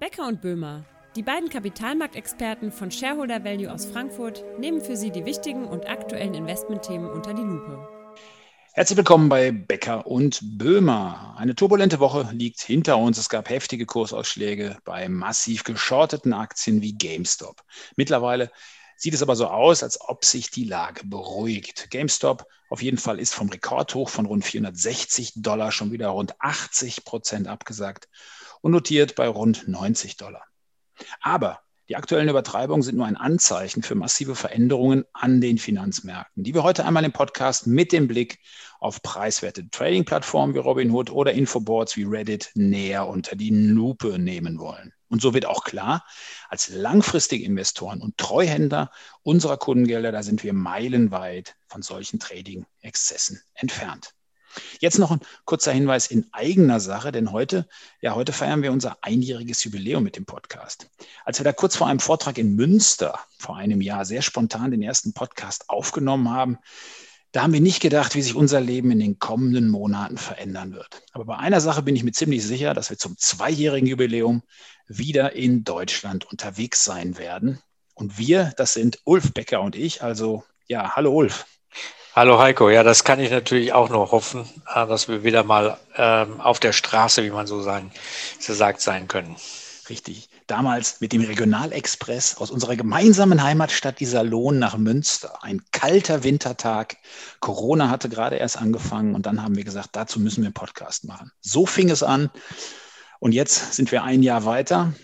Becker und Böhmer, die beiden Kapitalmarktexperten von Shareholder Value aus Frankfurt, nehmen für Sie die wichtigen und aktuellen Investmentthemen unter die Lupe. Herzlich willkommen bei Becker und Böhmer. Eine turbulente Woche liegt hinter uns. Es gab heftige Kursausschläge bei massiv geschorteten Aktien wie GameStop. Mittlerweile sieht es aber so aus, als ob sich die Lage beruhigt. GameStop auf jeden Fall ist vom Rekordhoch von rund 460 Dollar schon wieder rund 80 Prozent abgesagt und notiert bei rund 90 Dollar. Aber die aktuellen Übertreibungen sind nur ein Anzeichen für massive Veränderungen an den Finanzmärkten, die wir heute einmal im Podcast mit dem Blick auf preiswerte Trading-Plattformen wie Robinhood oder Infoboards wie Reddit näher unter die Lupe nehmen wollen. Und so wird auch klar, als langfristige Investoren und Treuhänder unserer Kundengelder, da sind wir meilenweit von solchen Trading-Exzessen entfernt. Jetzt noch ein kurzer Hinweis in eigener Sache, denn heute, ja, heute feiern wir unser einjähriges Jubiläum mit dem Podcast. Als wir da kurz vor einem Vortrag in Münster vor einem Jahr sehr spontan den ersten Podcast aufgenommen haben, da haben wir nicht gedacht, wie sich unser Leben in den kommenden Monaten verändern wird. Aber bei einer Sache bin ich mir ziemlich sicher, dass wir zum zweijährigen Jubiläum wieder in Deutschland unterwegs sein werden. Und wir, das sind Ulf Becker und ich. Also ja, hallo Ulf. Hallo Heiko, ja, das kann ich natürlich auch nur hoffen, äh, dass wir wieder mal ähm, auf der Straße, wie man so, sein, so sagt, sein können. Richtig. Damals mit dem Regionalexpress aus unserer gemeinsamen Heimatstadt Iserlohn nach Münster. Ein kalter Wintertag. Corona hatte gerade erst angefangen und dann haben wir gesagt, dazu müssen wir einen Podcast machen. So fing es an. Und jetzt sind wir ein Jahr weiter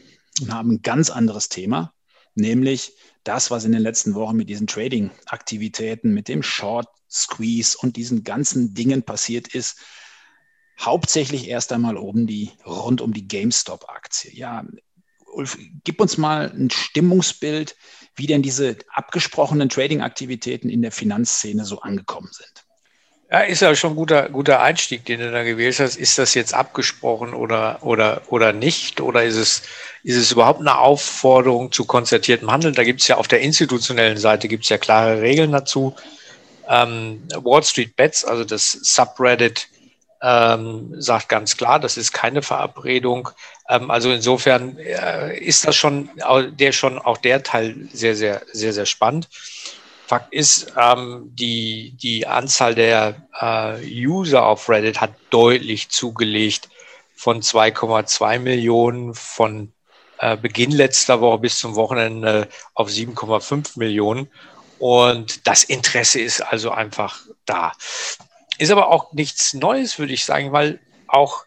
und haben ein ganz anderes Thema, nämlich das, was in den letzten Wochen mit diesen Trading-Aktivitäten, mit dem Short Squeeze und diesen ganzen Dingen passiert ist, hauptsächlich erst einmal oben die, rund um die GameStop-Aktie. Ja, Ulf, gib uns mal ein Stimmungsbild, wie denn diese abgesprochenen Trading-Aktivitäten in der Finanzszene so angekommen sind. Ja, ist ja schon ein guter, guter Einstieg, den du da gewählt hast. Ist das jetzt abgesprochen oder, oder, oder nicht? Oder ist es, ist es überhaupt eine Aufforderung zu konzertiertem Handeln? Da gibt es ja auf der institutionellen Seite gibt's ja klare Regeln dazu. Ähm, Wall Street Bets, also das Subreddit, ähm, sagt ganz klar, das ist keine Verabredung. Ähm, also insofern äh, ist das schon der schon auch der Teil sehr, sehr, sehr, sehr spannend. Fakt ist, ähm, die, die Anzahl der äh, User auf Reddit hat deutlich zugelegt von 2,2 Millionen von äh, Beginn letzter Woche bis zum Wochenende auf 7,5 Millionen. Und das Interesse ist also einfach da. Ist aber auch nichts Neues, würde ich sagen, weil auch,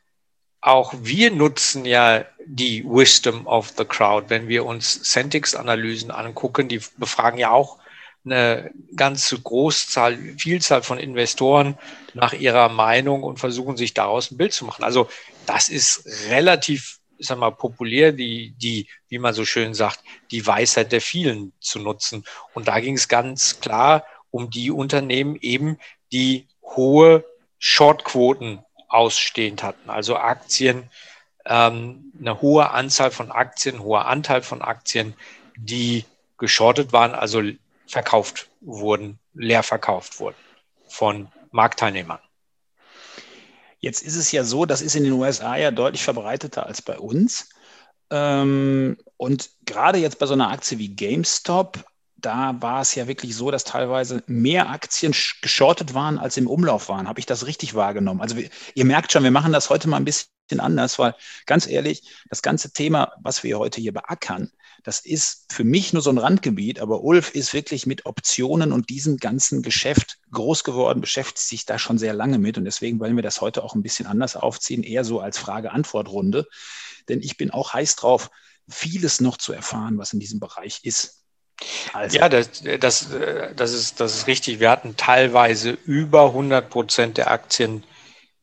auch wir nutzen ja die Wisdom of the Crowd. Wenn wir uns Centix-Analysen angucken, die befragen ja auch eine ganze Großzahl, Vielzahl von Investoren nach ihrer Meinung und versuchen sich daraus ein Bild zu machen. Also das ist relativ sag mal, populär, die, die, wie man so schön sagt, die Weisheit der vielen zu nutzen. Und da ging es ganz klar um die Unternehmen eben, die hohe Shortquoten ausstehend hatten. Also Aktien, ähm, eine hohe Anzahl von Aktien, hoher Anteil von Aktien, die geschortet waren, also verkauft wurden, leer verkauft wurden von Marktteilnehmern. Jetzt ist es ja so, das ist in den USA ja deutlich verbreiteter als bei uns. Ähm, und gerade jetzt bei so einer Aktie wie GameStop, da war es ja wirklich so, dass teilweise mehr Aktien geschortet waren, als im Umlauf waren. Habe ich das richtig wahrgenommen? Also ihr merkt schon, wir machen das heute mal ein bisschen anders, weil ganz ehrlich, das ganze Thema, was wir heute hier beackern, das ist für mich nur so ein Randgebiet, aber Ulf ist wirklich mit Optionen und diesem ganzen Geschäft groß geworden, beschäftigt sich da schon sehr lange mit und deswegen wollen wir das heute auch ein bisschen anders aufziehen, eher so als Frage-Antwort-Runde, denn ich bin auch heiß drauf, vieles noch zu erfahren, was in diesem Bereich ist. Also. Ja, das, das, das, ist, das ist richtig. Wir hatten teilweise über 100 Prozent der Aktien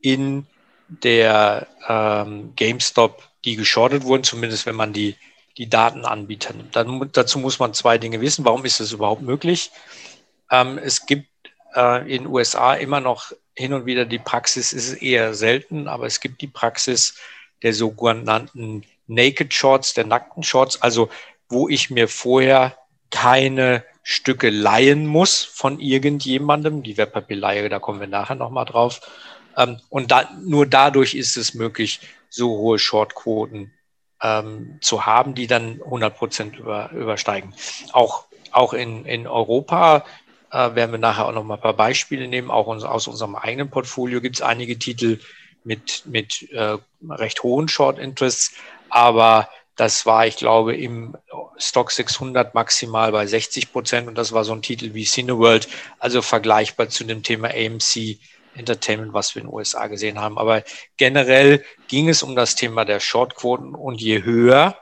in der ähm, GameStop, die geschortet wurden, zumindest wenn man die die Datenanbieter nimmt. Dann, dazu muss man zwei Dinge wissen. Warum ist das überhaupt möglich? Ähm, es gibt äh, in den USA immer noch hin und wieder die Praxis, ist eher selten, aber es gibt die Praxis der sogenannten Naked Shorts, der nackten Shorts, also wo ich mir vorher keine Stücke leihen muss von irgendjemandem. Die Wertpapierleihe, da kommen wir nachher nochmal drauf. Ähm, und da, nur dadurch ist es möglich, so hohe Shortquoten ähm, zu haben, die dann 100 Prozent über, übersteigen. Auch, auch in, in Europa äh, werden wir nachher auch noch mal ein paar Beispiele nehmen. Auch uns, aus unserem eigenen Portfolio gibt es einige Titel mit, mit äh, recht hohen Short Interests, aber das war, ich glaube, im Stock 600 maximal bei 60 Prozent und das war so ein Titel wie Cineworld, also vergleichbar zu dem Thema AMC Entertainment, was wir in den USA gesehen haben. Aber generell ging es um das Thema der Shortquoten und je höher,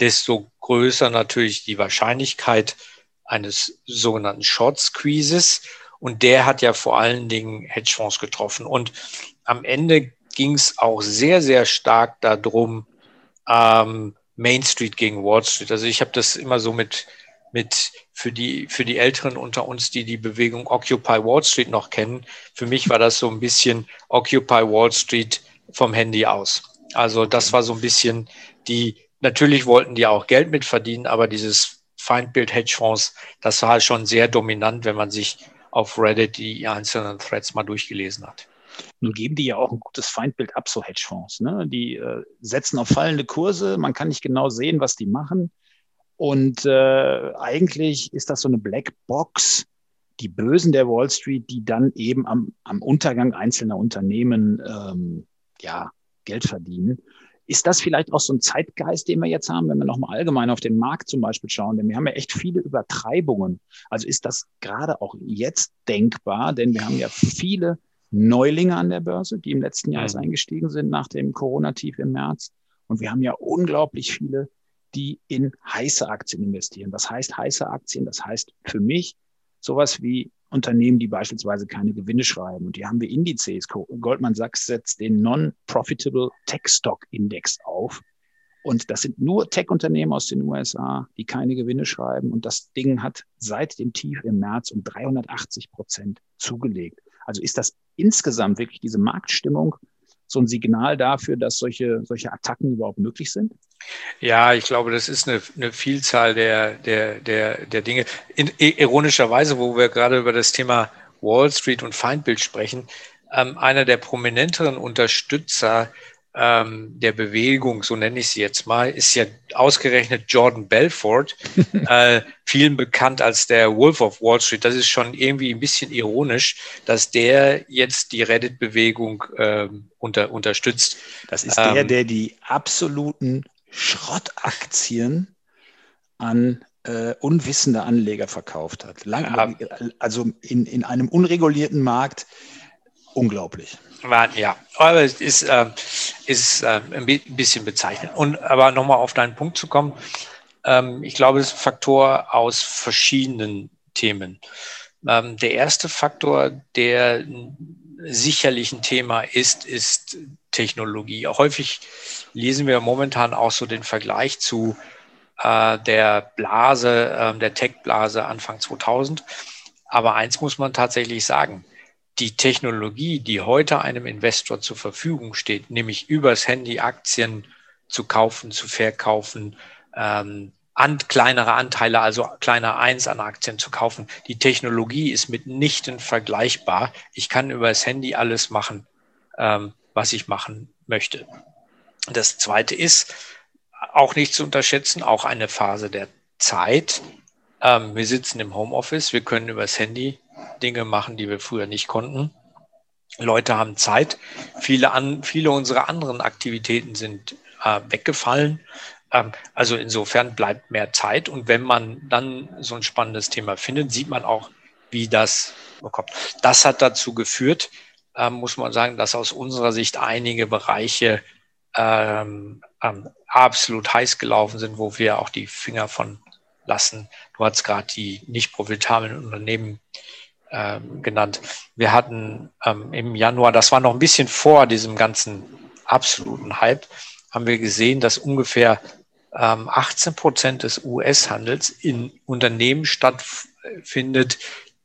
desto größer natürlich die Wahrscheinlichkeit eines sogenannten Short Squeezes. Und der hat ja vor allen Dingen Hedgefonds getroffen. Und am Ende ging es auch sehr, sehr stark darum, ähm, Main Street gegen Wall Street. Also ich habe das immer so mit, mit für die, für die Älteren unter uns, die die Bewegung Occupy Wall Street noch kennen. Für mich war das so ein bisschen Occupy Wall Street vom Handy aus. Also das war so ein bisschen die, natürlich wollten die auch Geld mitverdienen, aber dieses Feindbild Hedgefonds, das war schon sehr dominant, wenn man sich auf Reddit die einzelnen Threads mal durchgelesen hat. Nun geben die ja auch ein gutes Feindbild ab, so Hedgefonds. Ne? Die äh, setzen auf fallende Kurse, man kann nicht genau sehen, was die machen. Und äh, eigentlich ist das so eine Blackbox, die Bösen der Wall Street, die dann eben am, am Untergang einzelner Unternehmen ähm, ja, Geld verdienen. Ist das vielleicht auch so ein Zeitgeist, den wir jetzt haben, wenn wir nochmal allgemein auf den Markt zum Beispiel schauen? Denn wir haben ja echt viele Übertreibungen. Also ist das gerade auch jetzt denkbar? Denn wir haben ja viele Neulinge an der Börse, die im letzten Jahr mhm. eingestiegen sind nach dem Corona-Tief im März. Und wir haben ja unglaublich viele, die in heiße Aktien investieren. Was heißt heiße Aktien? Das heißt für mich sowas wie Unternehmen, die beispielsweise keine Gewinne schreiben. Und hier haben wir Indizes. Goldman Sachs setzt den Non-Profitable Tech Stock Index auf. Und das sind nur Tech-Unternehmen aus den USA, die keine Gewinne schreiben. Und das Ding hat seit dem Tief im März um 380 Prozent zugelegt. Also ist das insgesamt wirklich diese Marktstimmung so ein Signal dafür, dass solche, solche Attacken überhaupt möglich sind? Ja, ich glaube, das ist eine, eine Vielzahl der, der, der, der Dinge. In, ironischerweise, wo wir gerade über das Thema Wall Street und Feindbild sprechen, ähm, einer der prominenteren Unterstützer ähm, der Bewegung, so nenne ich sie jetzt mal, ist ja ausgerechnet Jordan Belfort, äh, vielen bekannt als der Wolf of Wall Street. Das ist schon irgendwie ein bisschen ironisch, dass der jetzt die Reddit-Bewegung äh, unter, unterstützt. Das ist der, ähm, der die absoluten Schrottaktien an äh, unwissende Anleger verkauft hat. Lang, also in, in einem unregulierten Markt unglaublich. Ja, aber es ist, äh, ist äh, ein bisschen bezeichnend. Und aber nochmal auf deinen Punkt zu kommen, ähm, ich glaube, es ist ein Faktor aus verschiedenen Themen. Ähm, der erste Faktor, der sicherlich ein Thema ist, ist Technologie. Häufig lesen wir momentan auch so den Vergleich zu äh, der Blase, äh, der Tech-Blase Anfang 2000. Aber eins muss man tatsächlich sagen die Technologie, die heute einem Investor zur Verfügung steht, nämlich übers Handy Aktien zu kaufen, zu verkaufen, ähm, an kleinere Anteile, also kleiner eins an Aktien zu kaufen. Die Technologie ist mitnichten vergleichbar. Ich kann übers Handy alles machen, ähm, was ich machen möchte. Das zweite ist, auch nicht zu unterschätzen, auch eine Phase der Zeit. Ähm, wir sitzen im Homeoffice, wir können übers Handy Dinge machen, die wir früher nicht konnten. Leute haben Zeit. Viele, an, viele unserer anderen Aktivitäten sind äh, weggefallen. Ähm, also insofern bleibt mehr Zeit. Und wenn man dann so ein spannendes Thema findet, sieht man auch, wie das bekommt. Das hat dazu geführt, äh, muss man sagen, dass aus unserer Sicht einige Bereiche ähm, ähm, absolut heiß gelaufen sind, wo wir auch die Finger von lassen. Du hast gerade die nicht profitablen Unternehmen ähm, genannt. Wir hatten ähm, im Januar, das war noch ein bisschen vor diesem ganzen absoluten Hype, haben wir gesehen, dass ungefähr ähm, 18 Prozent des US-Handels in Unternehmen stattfindet,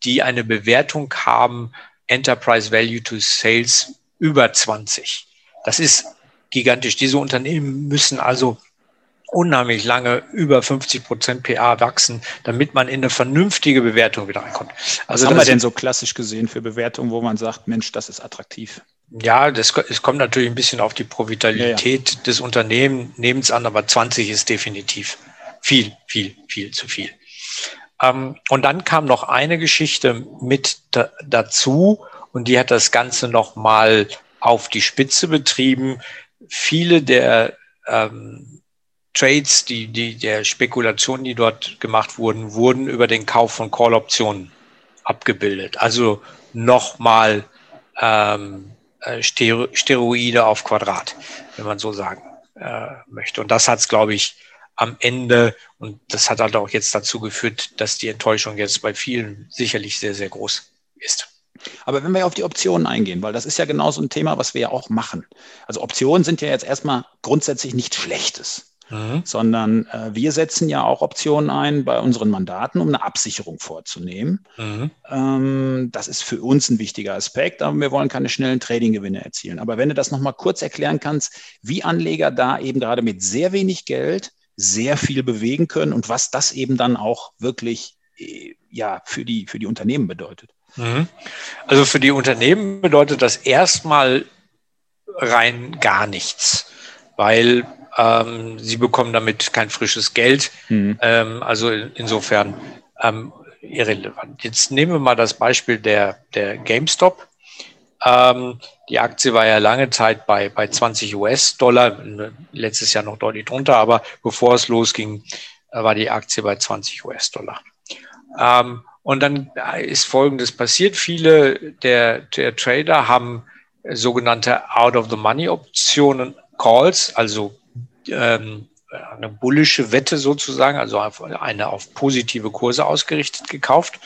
die eine Bewertung haben, Enterprise Value to Sales über 20. Das ist gigantisch. Diese Unternehmen müssen also unheimlich lange über 50 Prozent PA wachsen, damit man in eine vernünftige Bewertung wieder reinkommt. Also Was haben wir denn so klassisch gesehen für Bewertungen, wo man sagt, Mensch, das ist attraktiv? Ja, das, es kommt natürlich ein bisschen auf die Profitabilität ja, ja. des Unternehmens an, aber 20 ist definitiv viel, viel, viel zu viel. Ähm, und dann kam noch eine Geschichte mit da, dazu und die hat das Ganze noch mal auf die Spitze betrieben. Viele der ähm, Trades, die, die, der Spekulationen, die dort gemacht wurden, wurden über den Kauf von Call-Optionen abgebildet. Also nochmal ähm, äh, Steroide auf Quadrat, wenn man so sagen äh, möchte. Und das hat es, glaube ich, am Ende, und das hat halt auch jetzt dazu geführt, dass die Enttäuschung jetzt bei vielen sicherlich sehr, sehr groß ist. Aber wenn wir auf die Optionen eingehen, weil das ist ja genau so ein Thema, was wir ja auch machen. Also Optionen sind ja jetzt erstmal grundsätzlich nichts Schlechtes. Mhm. sondern äh, wir setzen ja auch Optionen ein bei unseren Mandaten, um eine Absicherung vorzunehmen. Mhm. Ähm, das ist für uns ein wichtiger Aspekt, aber wir wollen keine schnellen Trading-Gewinne erzielen. Aber wenn du das nochmal kurz erklären kannst, wie Anleger da eben gerade mit sehr wenig Geld sehr viel bewegen können und was das eben dann auch wirklich äh, ja, für, die, für die Unternehmen bedeutet. Mhm. Also für die Unternehmen bedeutet das erstmal rein gar nichts, weil ähm, sie bekommen damit kein frisches Geld. Mhm. Ähm, also insofern ähm, irrelevant. Jetzt nehmen wir mal das Beispiel der, der GameStop. Ähm, die Aktie war ja lange Zeit bei, bei 20 US-Dollar, letztes Jahr noch deutlich drunter, aber bevor es losging, äh, war die Aktie bei 20 US-Dollar. Ähm, und dann ist Folgendes passiert. Viele der, der Trader haben sogenannte Out-of-the-Money-Optionen Calls, also ähm, eine bullische Wette sozusagen, also eine auf positive Kurse ausgerichtet gekauft,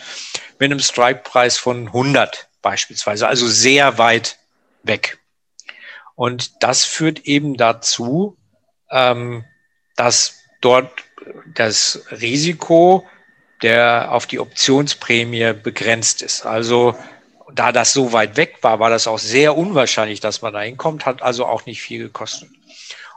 mit einem Strike-Preis von 100 beispielsweise, also sehr weit weg. Und das führt eben dazu, ähm, dass dort das Risiko der auf die Optionsprämie begrenzt ist. Also da das so weit weg war, war das auch sehr unwahrscheinlich, dass man da hinkommt, hat also auch nicht viel gekostet.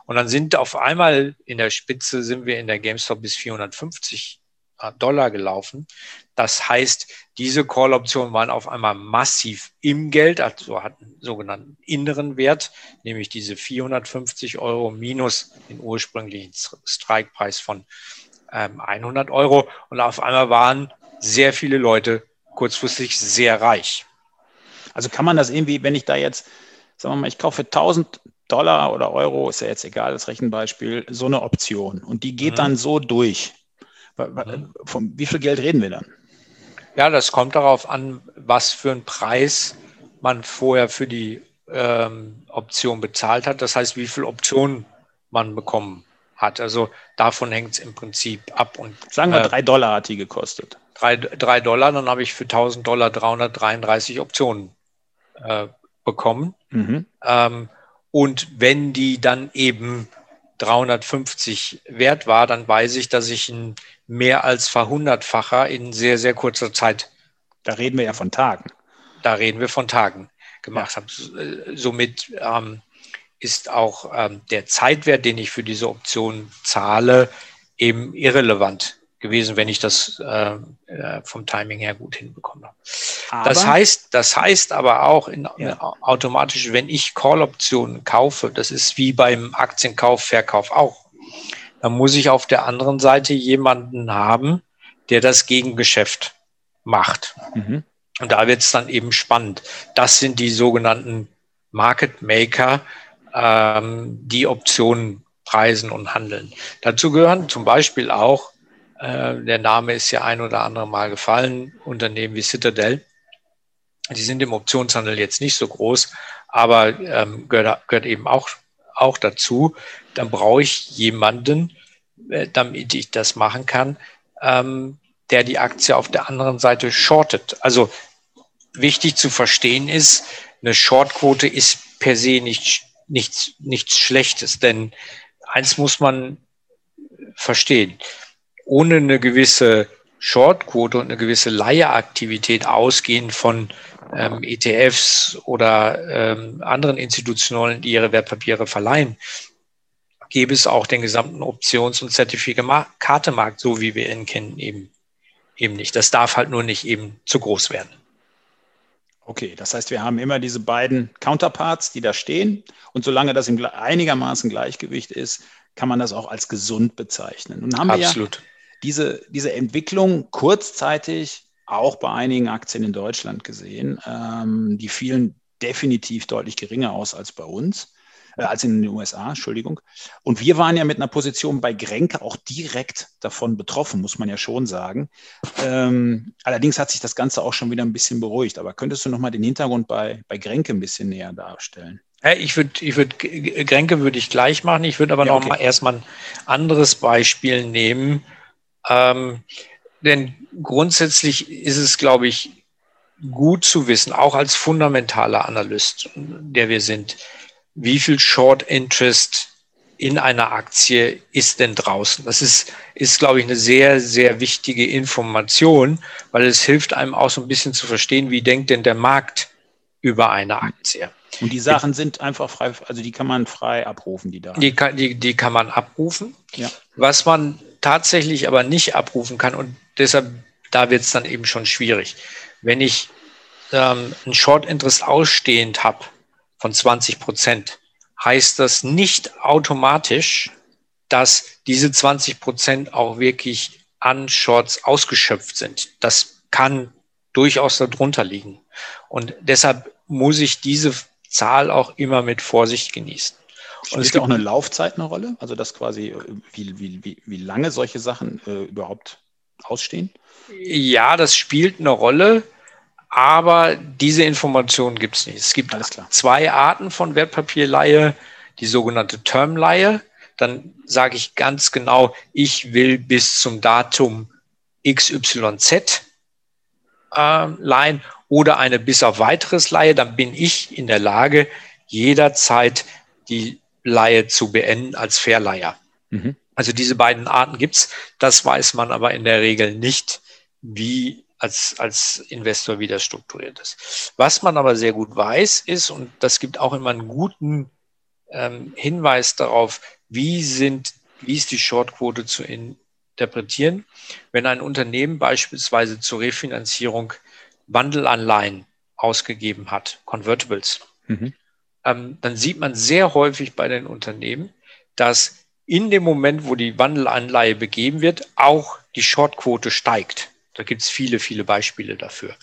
Und dann sind auf einmal in der Spitze sind wir in der GameStop bis 450 äh, Dollar gelaufen. Das heißt, diese Call-Optionen waren auf einmal massiv im Geld, also hatten sogenannten inneren Wert, nämlich diese 450 Euro minus den ursprünglichen Strikepreis von ähm, 100 Euro. Und auf einmal waren sehr viele Leute kurzfristig sehr reich. Also kann man das irgendwie, wenn ich da jetzt, sagen wir mal, ich kaufe 1000 Dollar oder Euro, ist ja jetzt egal, das Rechenbeispiel, so eine Option. Und die geht mhm. dann so durch. Mhm. Von wie viel Geld reden wir dann? Ja, das kommt darauf an, was für einen Preis man vorher für die ähm, Option bezahlt hat. Das heißt, wie viel Optionen man bekommen hat. Also davon hängt es im Prinzip ab. Und, Sagen wir, äh, drei Dollar hat die gekostet. Drei, drei Dollar, dann habe ich für 1000 Dollar 333 Optionen äh, bekommen. Mhm. Ähm, und wenn die dann eben 350 wert war, dann weiß ich, dass ich ein mehr als verhundertfacher in sehr, sehr kurzer Zeit. Da reden wir ja von Tagen. Da reden wir von Tagen gemacht ja. habe. Somit ähm, ist auch ähm, der Zeitwert, den ich für diese Option zahle, eben irrelevant gewesen, wenn ich das äh, äh, vom Timing her gut hinbekomme. Aber, das heißt, das heißt aber auch in, ja. automatisch, wenn ich Call-Optionen kaufe, das ist wie beim Aktienkauf, Verkauf auch, dann muss ich auf der anderen Seite jemanden haben, der das Gegengeschäft macht. Mhm. Und da wird es dann eben spannend. Das sind die sogenannten Market Maker, ähm, die Optionen preisen und handeln. Dazu gehören zum Beispiel auch äh, der Name ist ja ein oder andere Mal gefallen. Unternehmen wie Citadel. Die sind im Optionshandel jetzt nicht so groß, aber ähm, gehört, gehört eben auch, auch dazu. Dann brauche ich jemanden, äh, damit ich das machen kann, ähm, der die Aktie auf der anderen Seite shortet. Also wichtig zu verstehen ist, eine Shortquote ist per se nicht, nichts, nichts Schlechtes, denn eins muss man verstehen ohne eine gewisse Shortquote und eine gewisse Leiheaktivität ausgehend von ähm, ETFs oder ähm, anderen Institutionen, die ihre Wertpapiere verleihen, gäbe es auch den gesamten Options- und Zertifikatemarkt, so wie wir ihn kennen, eben, eben nicht. Das darf halt nur nicht eben zu groß werden. Okay, das heißt, wir haben immer diese beiden Counterparts, die da stehen. Und solange das im einigermaßen Gleichgewicht ist, kann man das auch als gesund bezeichnen. Nun haben Absolut. wir ja diese, diese Entwicklung kurzzeitig auch bei einigen Aktien in Deutschland gesehen. Ähm, die fielen definitiv deutlich geringer aus als bei uns, äh, als in den USA, Entschuldigung. Und wir waren ja mit einer Position bei Grenke auch direkt davon betroffen, muss man ja schon sagen. Ähm, allerdings hat sich das Ganze auch schon wieder ein bisschen beruhigt. Aber könntest du nochmal den Hintergrund bei, bei Grenke ein bisschen näher darstellen? Ich würde, ich würde, Grenke würde ich gleich machen. Ich würde aber ja, noch okay. mal erstmal ein anderes Beispiel nehmen. Ähm, denn grundsätzlich ist es, glaube ich, gut zu wissen, auch als fundamentaler Analyst, der wir sind, wie viel Short Interest in einer Aktie ist denn draußen? Das ist, ist, glaube ich, eine sehr, sehr wichtige Information, weil es hilft einem auch so ein bisschen zu verstehen, wie denkt denn der Markt über eine Aktie. Und die Sachen sind einfach frei, also die kann man frei abrufen, die Daten. Die kann, die, die kann man abrufen. Ja. Was man tatsächlich aber nicht abrufen kann und deshalb, da wird es dann eben schon schwierig. Wenn ich ähm, ein Short Interest ausstehend habe von 20 Prozent, heißt das nicht automatisch, dass diese 20 Prozent auch wirklich an Shorts ausgeschöpft sind. Das kann durchaus darunter liegen. Und deshalb muss ich diese Zahl auch immer mit Vorsicht genießen. Spielt auch eine Laufzeit eine Rolle? Also dass quasi, äh, wie, wie, wie, wie lange solche Sachen äh, überhaupt ausstehen? Ja, das spielt eine Rolle, aber diese Informationen gibt es nicht. Es gibt zwei Arten von Wertpapierleihe, die sogenannte Termleihe. Dann sage ich ganz genau, ich will bis zum Datum XYZ äh, leihen oder eine bis auf weiteres Leihe, dann bin ich in der Lage, jederzeit die Leihe zu beenden als Verleiher. Mhm. Also diese beiden Arten gibt's. Das weiß man aber in der Regel nicht, wie als, als Investor wie das strukturiert ist. Was man aber sehr gut weiß, ist, und das gibt auch immer einen guten ähm, Hinweis darauf, wie sind, wie ist die Shortquote zu interpretieren, wenn ein Unternehmen beispielsweise zur Refinanzierung Wandelanleihen ausgegeben hat, Convertibles. Mhm ähm, dann sieht man sehr häufig bei den Unternehmen, dass in dem Moment, wo die Wandelanleihe begeben wird, auch die Shortquote steigt. Da gibt es viele, viele Beispiele dafür.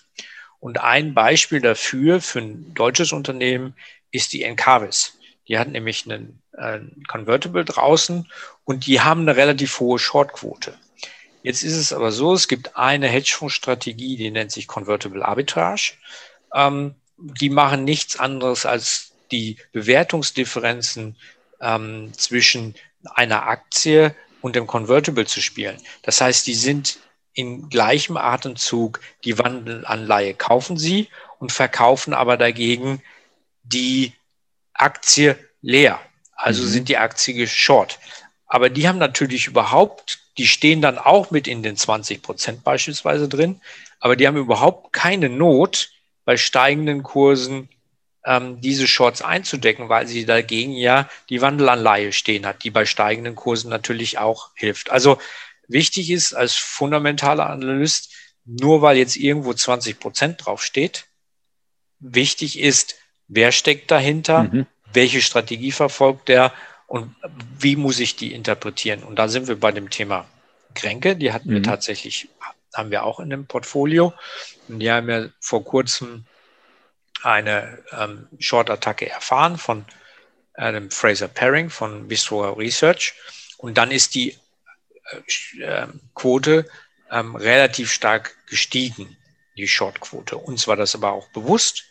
Und ein Beispiel dafür für ein deutsches Unternehmen ist die Encarvis. Die hat nämlich einen, einen Convertible draußen und die haben eine relativ hohe Shortquote. Jetzt ist es aber so, es gibt eine Hedgefondsstrategie, die nennt sich Convertible Arbitrage. Ähm, die machen nichts anderes als die Bewertungsdifferenzen ähm, zwischen einer Aktie und dem Convertible zu spielen. Das heißt, die sind in gleichem Atemzug die Wandelanleihe kaufen sie und verkaufen aber dagegen die Aktie leer. Also mhm. sind die Aktie geschort. Aber die haben natürlich überhaupt, die stehen dann auch mit in den 20 Prozent beispielsweise drin, aber die haben überhaupt keine Not, bei steigenden Kursen ähm, diese Shorts einzudecken, weil sie dagegen ja die Wandelanleihe stehen hat, die bei steigenden Kursen natürlich auch hilft. Also wichtig ist als fundamentaler Analyst, nur weil jetzt irgendwo 20 Prozent draufsteht, wichtig ist, wer steckt dahinter, mhm. welche Strategie verfolgt der und wie muss ich die interpretieren. Und da sind wir bei dem Thema Kränke, die hatten mhm. wir tatsächlich, haben wir auch in dem Portfolio. Und die haben ja vor kurzem eine ähm, Short-Attacke erfahren von einem Fraser Paring von Bistro Research. Und dann ist die äh, ähm, Quote ähm, relativ stark gestiegen, die Short-Quote. Uns war das aber auch bewusst.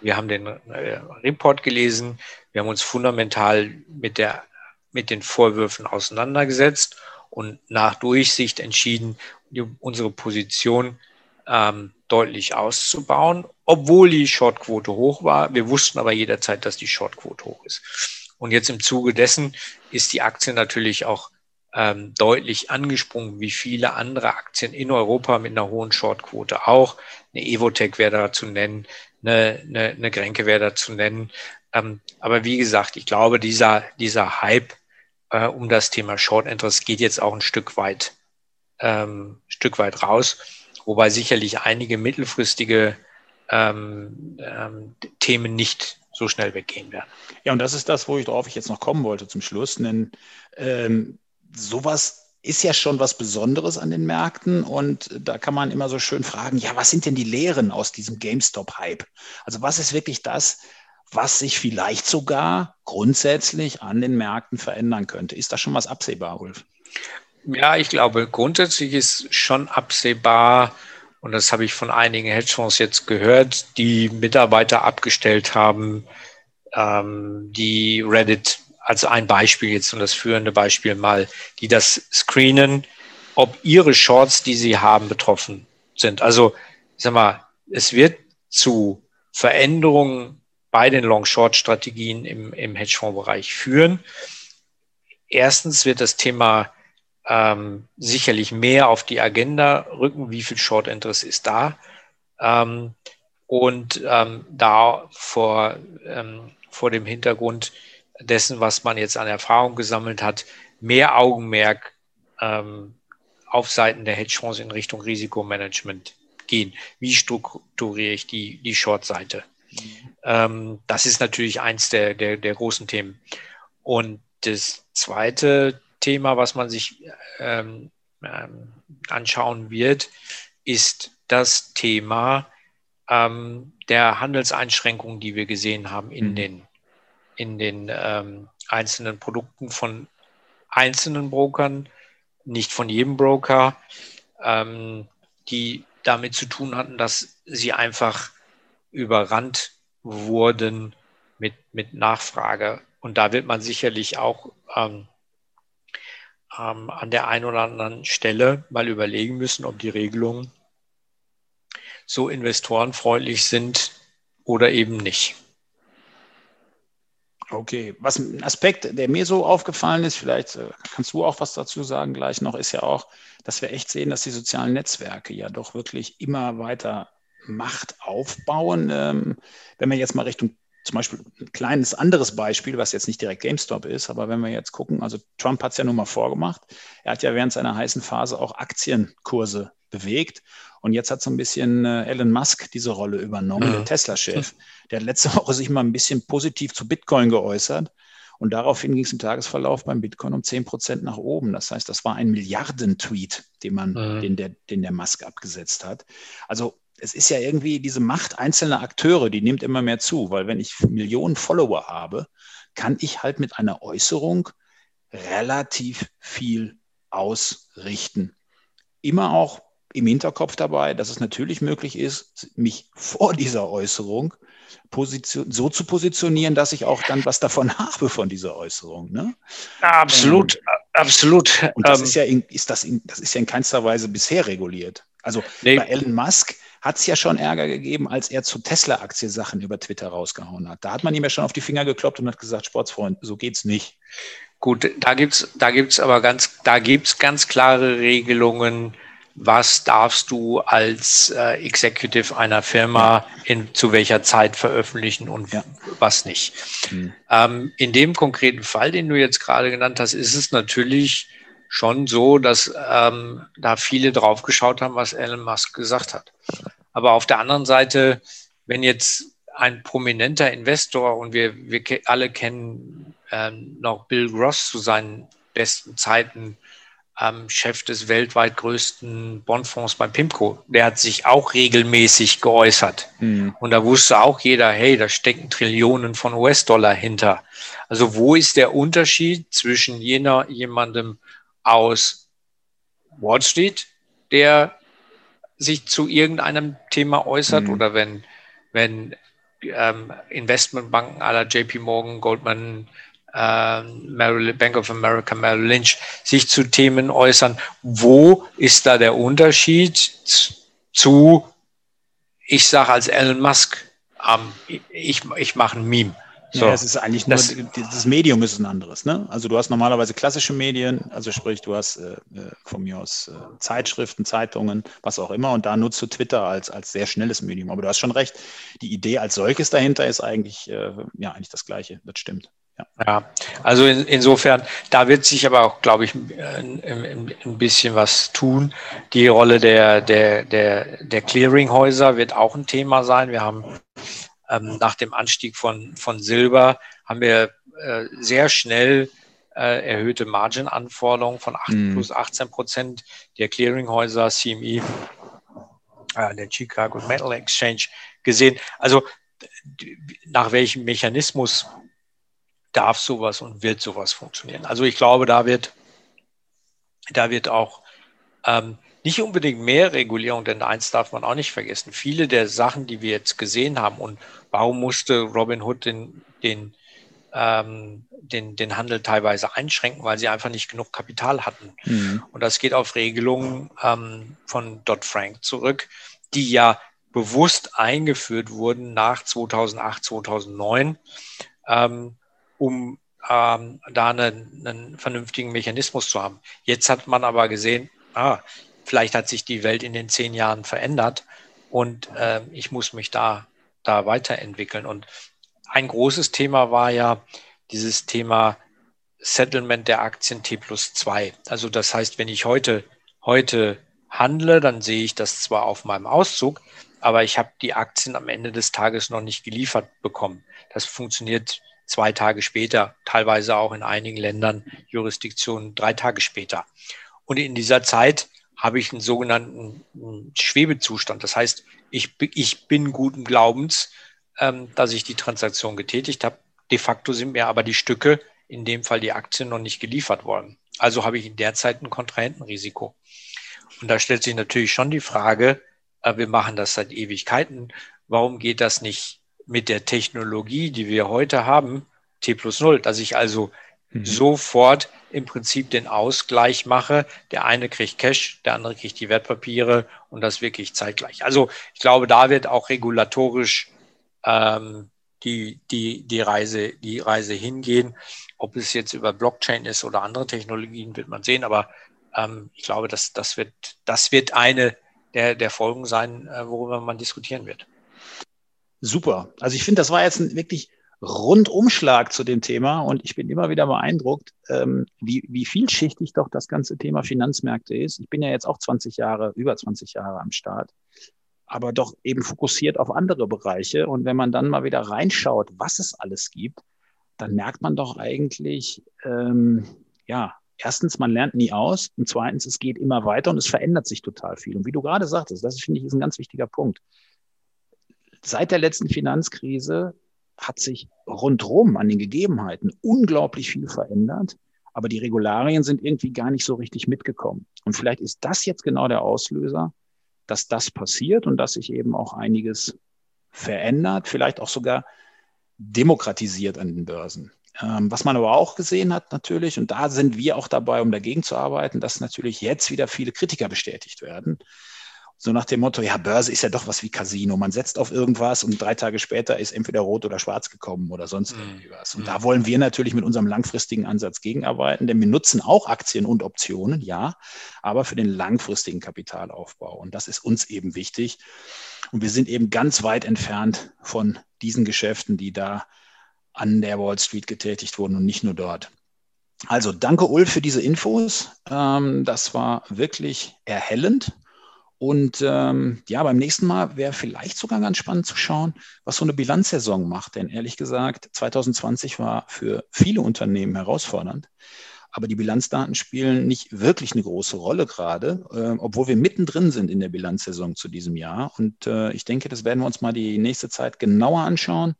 Wir haben den äh, Report gelesen. Wir haben uns fundamental mit, der, mit den Vorwürfen auseinandergesetzt und nach Durchsicht entschieden, die, unsere Position ähm, deutlich auszubauen, obwohl die Shortquote hoch war. Wir wussten aber jederzeit, dass die Shortquote hoch ist. Und jetzt im Zuge dessen ist die Aktie natürlich auch ähm, deutlich angesprungen, wie viele andere Aktien in Europa mit einer hohen Shortquote auch. Eine Evotech wäre da zu nennen, eine, eine, eine Grenke wäre da zu nennen. Ähm, aber wie gesagt, ich glaube, dieser, dieser Hype äh, um das Thema Short Interest geht jetzt auch ein Stück weit, ähm, Stück weit raus wobei sicherlich einige mittelfristige ähm, ähm, Themen nicht so schnell weggehen werden. Ja, und das ist das, wo ich darauf ich jetzt noch kommen wollte zum Schluss. Denn ähm, sowas ist ja schon was Besonderes an den Märkten und da kann man immer so schön fragen, ja, was sind denn die Lehren aus diesem GameStop-Hype? Also was ist wirklich das, was sich vielleicht sogar grundsätzlich an den Märkten verändern könnte? Ist da schon was absehbar, Ulf? Ja, ich glaube, grundsätzlich ist schon absehbar, und das habe ich von einigen Hedgefonds jetzt gehört, die Mitarbeiter abgestellt haben, ähm, die Reddit als ein Beispiel jetzt und das führende Beispiel mal, die das screenen, ob ihre Shorts, die sie haben, betroffen sind. Also, ich sag mal, es wird zu Veränderungen bei den Long-Short-Strategien im, im Hedgefonds-Bereich führen. Erstens wird das Thema ähm, sicherlich mehr auf die Agenda rücken, wie viel Short Interest ist da. Ähm, und ähm, da vor, ähm, vor dem Hintergrund dessen, was man jetzt an Erfahrung gesammelt hat, mehr Augenmerk ähm, auf Seiten der Hedgefonds in Richtung Risikomanagement gehen. Wie strukturiere ich die, die Short-Seite? Mhm. Das ist natürlich eins der, der, der großen Themen. Und das zweite Thema, was man sich ähm, ähm, anschauen wird, ist das Thema ähm, der Handelseinschränkungen, die wir gesehen haben in mhm. den in den ähm, einzelnen Produkten von einzelnen Brokern, nicht von jedem Broker, ähm, die damit zu tun hatten, dass sie einfach überrannt wurden mit, mit Nachfrage. Und da wird man sicherlich auch ähm, ähm, an der einen oder anderen Stelle mal überlegen müssen, ob die Regelungen so investorenfreundlich sind oder eben nicht. Okay, was ein Aspekt, der mir so aufgefallen ist, vielleicht äh, kannst du auch was dazu sagen gleich noch, ist ja auch, dass wir echt sehen, dass die sozialen Netzwerke ja doch wirklich immer weiter Macht aufbauen. Ähm, wenn wir jetzt mal Richtung zum Beispiel ein kleines anderes Beispiel, was jetzt nicht direkt GameStop ist, aber wenn wir jetzt gucken, also Trump hat es ja nun mal vorgemacht. Er hat ja während seiner heißen Phase auch Aktienkurse bewegt. Und jetzt hat so ein bisschen äh, Elon Musk diese Rolle übernommen, ja. der Tesla-Chef. Der hat letzte Woche sich mal ein bisschen positiv zu Bitcoin geäußert. Und daraufhin ging es im Tagesverlauf beim Bitcoin um 10 Prozent nach oben. Das heißt, das war ein Milliardentweet, den man, ja. den, der, den der Musk abgesetzt hat. Also es ist ja irgendwie diese Macht einzelner Akteure, die nimmt immer mehr zu, weil wenn ich Millionen Follower habe, kann ich halt mit einer Äußerung relativ viel ausrichten. Immer auch im Hinterkopf dabei, dass es natürlich möglich ist, mich vor dieser Äußerung so zu positionieren, dass ich auch dann was davon habe von dieser Äußerung. Ne? Absolut, ähm, absolut. Und das ähm, ist ja in, ist das, in, das ist ja in keinster Weise bisher reguliert. Also nee. bei Elon Musk hat es ja schon Ärger gegeben, als er zu Tesla-Aktie Sachen über Twitter rausgehauen hat. Da hat man ihm ja schon auf die Finger gekloppt und hat gesagt, Sportsfreund, so geht's nicht. Gut, da gibt's, da gibt's aber ganz, da gibt's ganz klare Regelungen, was darfst du als äh, Executive einer Firma in, zu welcher Zeit veröffentlichen und ja. was nicht. Mhm. Ähm, in dem konkreten Fall, den du jetzt gerade genannt hast, ist es natürlich schon so, dass ähm, da viele drauf geschaut haben, was Elon Musk gesagt hat. Aber auf der anderen Seite, wenn jetzt ein prominenter Investor und wir, wir alle kennen ähm, noch Bill Gross zu seinen besten Zeiten, ähm, Chef des weltweit größten Bondfonds bei PIMCO. Der hat sich auch regelmäßig geäußert. Mhm. Und da wusste auch jeder, hey, da stecken Trillionen von US-Dollar hinter. Also wo ist der Unterschied zwischen jener, jemandem aus Wall Street, der sich zu irgendeinem Thema äußert mhm. oder wenn, wenn ähm, Investmentbanken aller JP Morgan, Goldman, äh, Bank of America, Merrill Lynch sich zu Themen äußern. Wo ist da der Unterschied zu, ich sage als Elon Musk, ähm, ich, ich mache ein Meme. So. Ja, es ist eigentlich nur, das, das, Medium ist ein anderes. Ne? Also du hast normalerweise klassische Medien, also sprich, du hast äh, äh, von mir aus äh, Zeitschriften, Zeitungen, was auch immer, und da nutzt du Twitter als, als sehr schnelles Medium. Aber du hast schon recht, die Idee als solches dahinter ist eigentlich, äh, ja, eigentlich das Gleiche, das stimmt. Ja, ja also in, insofern, da wird sich aber auch, glaube ich, ein, ein, bisschen was tun. Die Rolle der, der, der, der Clearinghäuser wird auch ein Thema sein. Wir haben ähm, nach dem Anstieg von, von Silber haben wir äh, sehr schnell äh, erhöhte Margin-Anforderungen von 8 mm. plus 18 Prozent der Clearinghäuser, CME, äh, der Chicago Metal Exchange gesehen. Also nach welchem Mechanismus darf sowas und wird sowas funktionieren? Also ich glaube, da wird, da wird auch ähm, nicht unbedingt mehr Regulierung, denn eins darf man auch nicht vergessen. Viele der Sachen, die wir jetzt gesehen haben und warum musste Robinhood den, den, ähm, den, den Handel teilweise einschränken, weil sie einfach nicht genug Kapital hatten. Mhm. Und das geht auf Regelungen ähm, von Dodd-Frank zurück, die ja bewusst eingeführt wurden nach 2008, 2009, ähm, um ähm, da einen, einen vernünftigen Mechanismus zu haben. Jetzt hat man aber gesehen, ah, vielleicht hat sich die Welt in den zehn Jahren verändert und äh, ich muss mich da, da weiterentwickeln. Und ein großes Thema war ja dieses Thema Settlement der Aktien T plus 2. Also das heißt, wenn ich heute, heute handle, dann sehe ich das zwar auf meinem Auszug, aber ich habe die Aktien am Ende des Tages noch nicht geliefert bekommen. Das funktioniert zwei Tage später, teilweise auch in einigen Ländern, Jurisdiktionen drei Tage später. Und in dieser Zeit habe ich einen sogenannten Schwebezustand. Das heißt, ich, ich bin guten Glaubens, ähm, dass ich die Transaktion getätigt habe. De facto sind mir aber die Stücke, in dem Fall die Aktien, noch nicht geliefert worden. Also habe ich in der Zeit ein Kontrahentenrisiko. Und da stellt sich natürlich schon die Frage, äh, wir machen das seit Ewigkeiten, warum geht das nicht mit der Technologie, die wir heute haben, T plus Null, dass ich also mhm. sofort im Prinzip den Ausgleich mache. Der eine kriegt Cash, der andere kriegt die Wertpapiere und das wirklich zeitgleich. Also ich glaube, da wird auch regulatorisch ähm, die, die, die, Reise, die Reise hingehen. Ob es jetzt über Blockchain ist oder andere Technologien, wird man sehen. Aber ähm, ich glaube, das, das, wird, das wird eine der, der Folgen sein, äh, worüber man diskutieren wird. Super. Also ich finde, das war jetzt ein wirklich Rundumschlag zu dem Thema und ich bin immer wieder beeindruckt, ähm, wie, wie vielschichtig doch das ganze Thema Finanzmärkte ist. Ich bin ja jetzt auch 20 Jahre, über 20 Jahre am Start, aber doch eben fokussiert auf andere Bereiche. Und wenn man dann mal wieder reinschaut, was es alles gibt, dann merkt man doch eigentlich, ähm, ja, erstens, man lernt nie aus und zweitens, es geht immer weiter und es verändert sich total viel. Und wie du gerade sagtest, das finde ich ist ein ganz wichtiger Punkt. Seit der letzten Finanzkrise hat sich rundherum an den Gegebenheiten unglaublich viel verändert, aber die Regularien sind irgendwie gar nicht so richtig mitgekommen. Und vielleicht ist das jetzt genau der Auslöser, dass das passiert und dass sich eben auch einiges verändert, vielleicht auch sogar demokratisiert an den Börsen. Ähm, was man aber auch gesehen hat natürlich, und da sind wir auch dabei, um dagegen zu arbeiten, dass natürlich jetzt wieder viele Kritiker bestätigt werden. So nach dem Motto, ja, Börse ist ja doch was wie Casino. Man setzt auf irgendwas und drei Tage später ist entweder rot oder schwarz gekommen oder sonst mhm. irgendwie was. Und da wollen wir natürlich mit unserem langfristigen Ansatz gegenarbeiten, denn wir nutzen auch Aktien und Optionen, ja, aber für den langfristigen Kapitalaufbau. Und das ist uns eben wichtig. Und wir sind eben ganz weit entfernt von diesen Geschäften, die da an der Wall Street getätigt wurden und nicht nur dort. Also danke Ulf für diese Infos. Ähm, das war wirklich erhellend. Und ähm, ja, beim nächsten Mal wäre vielleicht sogar ganz spannend zu schauen, was so eine Bilanzsaison macht. Denn ehrlich gesagt, 2020 war für viele Unternehmen herausfordernd. Aber die Bilanzdaten spielen nicht wirklich eine große Rolle gerade, äh, obwohl wir mittendrin sind in der Bilanzsaison zu diesem Jahr. Und äh, ich denke, das werden wir uns mal die nächste Zeit genauer anschauen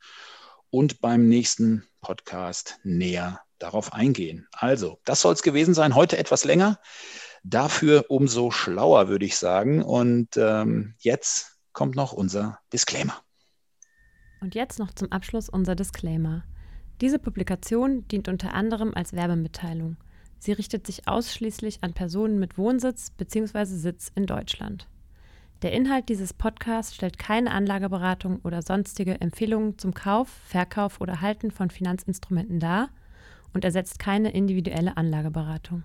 und beim nächsten Podcast näher darauf eingehen. Also, das soll es gewesen sein. Heute etwas länger. Dafür umso schlauer, würde ich sagen. Und ähm, jetzt kommt noch unser Disclaimer. Und jetzt noch zum Abschluss unser Disclaimer. Diese Publikation dient unter anderem als Werbemitteilung. Sie richtet sich ausschließlich an Personen mit Wohnsitz bzw. Sitz in Deutschland. Der Inhalt dieses Podcasts stellt keine Anlageberatung oder sonstige Empfehlungen zum Kauf, Verkauf oder Halten von Finanzinstrumenten dar und ersetzt keine individuelle Anlageberatung.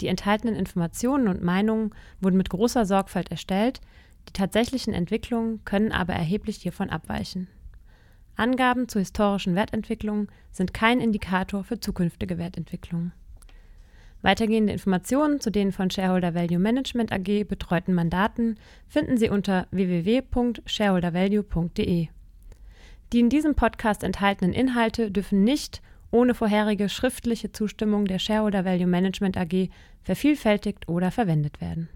Die enthaltenen Informationen und Meinungen wurden mit großer Sorgfalt erstellt, die tatsächlichen Entwicklungen können aber erheblich hiervon abweichen. Angaben zu historischen Wertentwicklungen sind kein Indikator für zukünftige Wertentwicklungen. Weitergehende Informationen zu den von Shareholder Value Management AG betreuten Mandaten finden Sie unter www.shareholdervalue.de. Die in diesem Podcast enthaltenen Inhalte dürfen nicht ohne vorherige schriftliche Zustimmung der Shareholder Value Management AG vervielfältigt oder verwendet werden